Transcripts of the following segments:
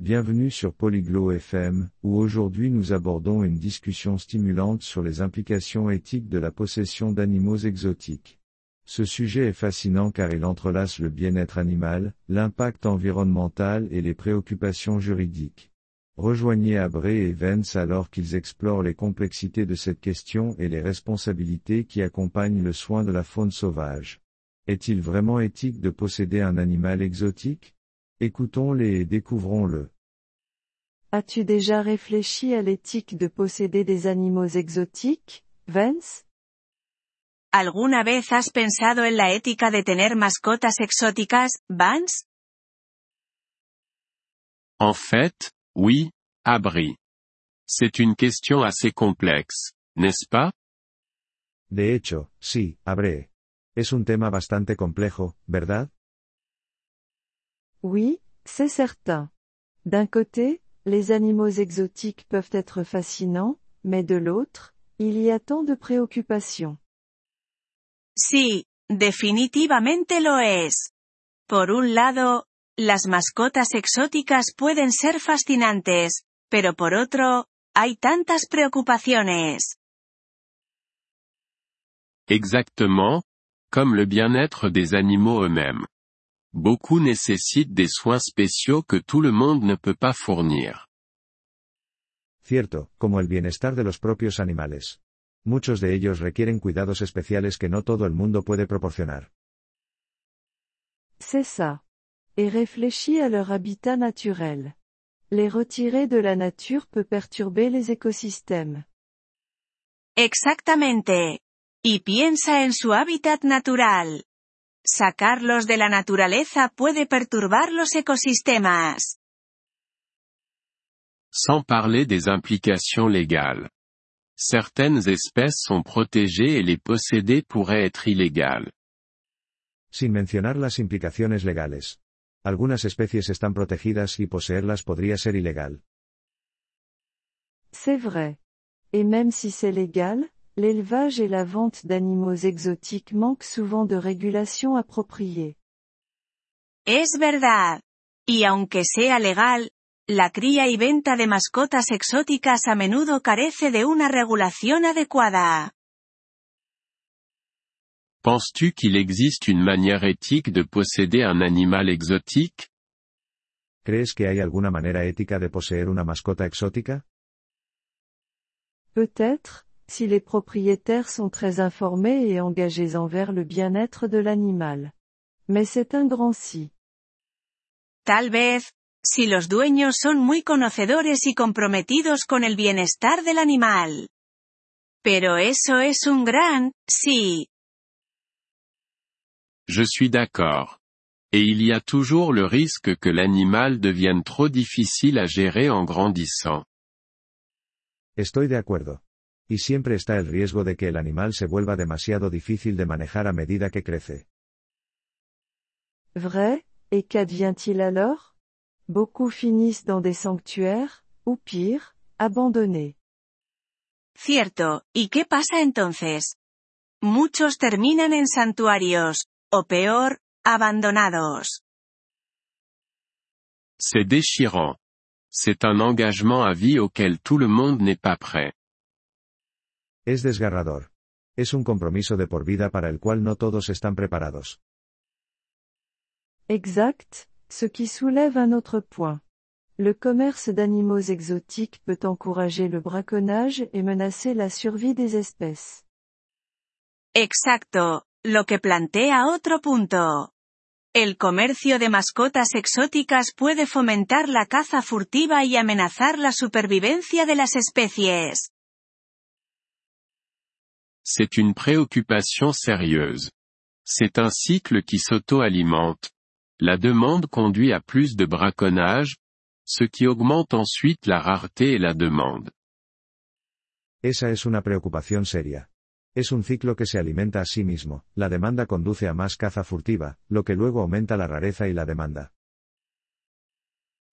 Bienvenue sur Polyglot FM, où aujourd'hui nous abordons une discussion stimulante sur les implications éthiques de la possession d'animaux exotiques. Ce sujet est fascinant car il entrelace le bien-être animal, l'impact environnemental et les préoccupations juridiques. Rejoignez Abré et Vence alors qu'ils explorent les complexités de cette question et les responsabilités qui accompagnent le soin de la faune sauvage. Est-il vraiment éthique de posséder un animal exotique? Écoutons-les et découvrons-le. As-tu déjà réfléchi à l'éthique de posséder des animaux exotiques, Vance? ¿Alguna vez has pensado en la ética de tener mascotas exóticas, Vance? En fait, oui, Abri. C'est une question assez complexe, n'est-ce pas? De hecho, sí, Abré. Es un tema bastante complejo, ¿verdad? Oui, c'est certain. D'un côté, les animaux exotiques peuvent être fascinants, mais de l'autre, il y a tant de préoccupations. Sí, definitivamente lo es. Por un lado, las mascotas exóticas pueden ser fascinantes, pero por otro, hay tantas preocupaciones. Exactement, comme le bien-être des animaux eux-mêmes. Beaucoup nécessitent des soins spéciaux que tout le monde ne peut pas fournir. Cierto, como el bienestar de los propios animales. Muchos de ellos requieren cuidados especiales que no todo el mundo puede proporcionar. C'est ça. Et réfléchis à leur habitat naturel. Les retirer de la nature peut perturber les écosystèmes. Exactamente. Y piensa en su hábitat natural. Sacarlos de la naturaleza puede perturbar los ecosistemas. Sans parler des implications légales. Certaines espèces sont protégées et les posséder pourrait être illégal. Sin mencionar las implicaciones legales. Algunas especies están protegidas y poseerlas podría ser ilegal. C'est vrai. Et même si c'est légal, l'élevage et la vente d'animaux exotiques manquent souvent de régulation appropriée. Es verdad. Y aunque sea legal, la cría y venta de mascotas exóticas a menudo carece de una regulación adecuada. Penses-tu qu'il existe une manière éthique de posséder un animal exotique? ¿Crees que hay alguna manera ética de poseer una mascota exótica? Peut-être, si les propriétaires sont très informés et engagés envers le bien-être de l'animal. Mais c'est un grand si. Tal vez, si los dueños son muy conocedores y comprometidos con el bienestar del animal. Pero eso es un gran, sí. Je suis d'accord. Et il y a toujours le risque que l'animal devienne trop difficile à gérer en grandissant. Estoy de acuerdo. Y siempre está el riesgo de que el animal se vuelva demasiado difícil de manejar a medida que crece. Vrai, et qu'advient-il alors Beaucoup finissent dans des sanctuaires, ou pire, abandonnés. Cierto, ¿y qué pasa entonces? Muchos terminan en santuarios, o peor, abandonados. C'est déchirant. C'est un engagement à vie auquel tout le monde n'est pas prêt. Es desgarrador. Es un compromiso de por vida para el cual no todos están preparados. Exact, ce qui soulève un autre point. Le commerce d'animaux exotiques peut encourager le braconnage et menacer la survie des espèces. Exacto, lo que plantea otro punto. El comercio de mascotas exóticas puede fomentar la caza furtiva y amenazar la supervivencia de las especies. C'est une préoccupation sérieuse. C'est un cycle qui s'auto-alimente. La demande conduit à plus de braconnage, ce qui augmente ensuite la rareté et la demande. Esa es una preocupación seria. Es un ciclo que se alimenta a sí mismo, la demanda conduce a más caza furtiva, lo que luego aumenta la rareza y la demanda.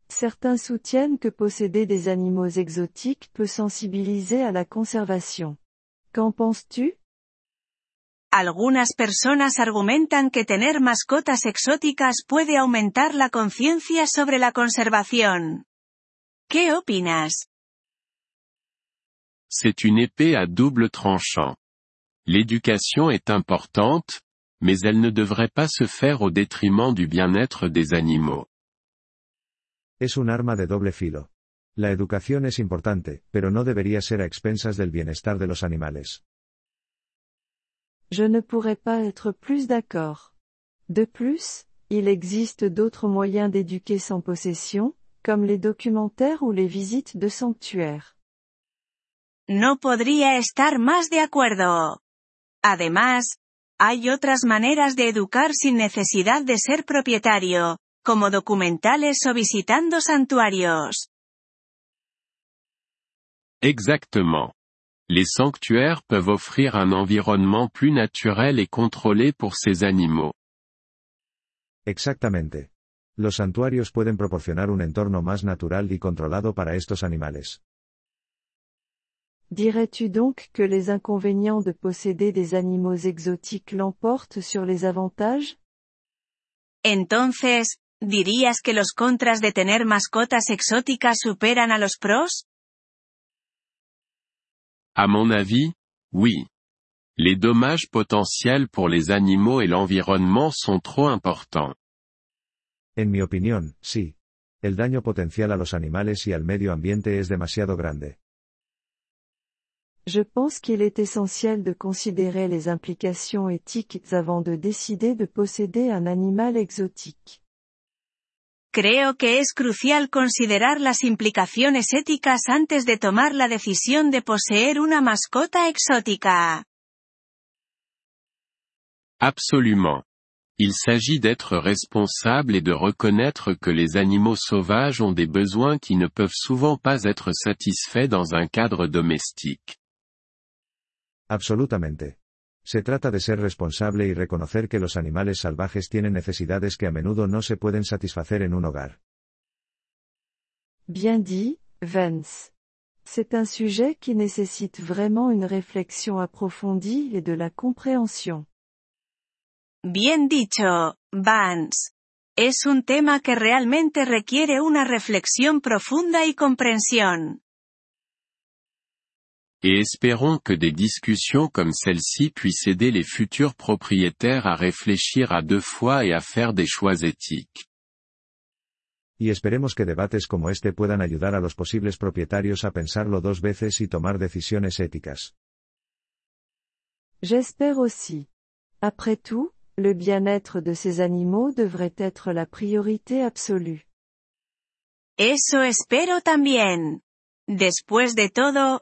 Certains soutiennent que posséder des animaux exotiques peut sensibiliser à la conservation. Qu'en penses-tu? Algunas personas argumentan que tener mascotas exóticas puede aumentar la conciencia sobre la conservación. ¿Qué opinas? C'est une épée à double tranchant. L'éducation est importante, mais elle ne devrait pas se faire au détriment du bien-être des animaux. Es un arma de doble filo. La educación es importante, pero no debería ser a expensas del bienestar de los animales. Je ne pourrais pas être plus d'accord. De plus, il existe d'autres moyens d'éduquer sans possession, comme les documentaires ou les visites de sanctuaires. No podría estar más de acuerdo. Además, hay otras maneras de educar sin necesidad de ser propietario, como documentales o visitando santuarios. Exactement. Les sanctuaires peuvent offrir un environnement plus naturel et contrôlé pour ces animaux. Exactamente. Los santuarios pueden proporcionar un entorno más natural y controlado para estos animales. Dirais-tu donc que les inconvénients de posséder des animaux exotiques l'emportent sur les avantages? Entonces, ¿dirías que los contras de tener mascotas exóticas superan a los pros? À mon avis, oui. Les dommages potentiels pour les animaux et l'environnement sont trop importants. En mi opinión, sí. El daño potencial a los animales y al medio ambiente es demasiado grande. Je pense qu'il est essentiel de considérer les implications éthiques avant de décider de posséder un animal exotique. Creo que es crucial considerar las implicaciones éticas antes de tomar la decisión de poseer una mascota exótica. Absolument. Il s'agit d'être responsable et de reconnaître que les animaux sauvages ont des besoins qui ne peuvent souvent pas être satisfaits dans un cadre domestique. Absolutamente. Se trata de ser responsable y reconocer que los animales salvajes tienen necesidades que a menudo no se pueden satisfacer en un hogar. Bien dit, Vance. C'est un sujet qui nécessite vraiment une réflexion approfondie et de la compréhension. Bien dicho, Vance. Es un tema que realmente requiere una reflexión profunda y comprensión. Et espérons que des discussions comme celle-ci puissent aider les futurs propriétaires à réfléchir à deux fois et à faire des choix éthiques. Y esperemos que debates como este puedan ayudar a los posibles propietarios a pensarlo dos veces y tomar decisiones éticas. J'espère aussi. Après tout, le bien-être de ces animaux devrait être la priorité absolue. Eso espero también. Después de todo,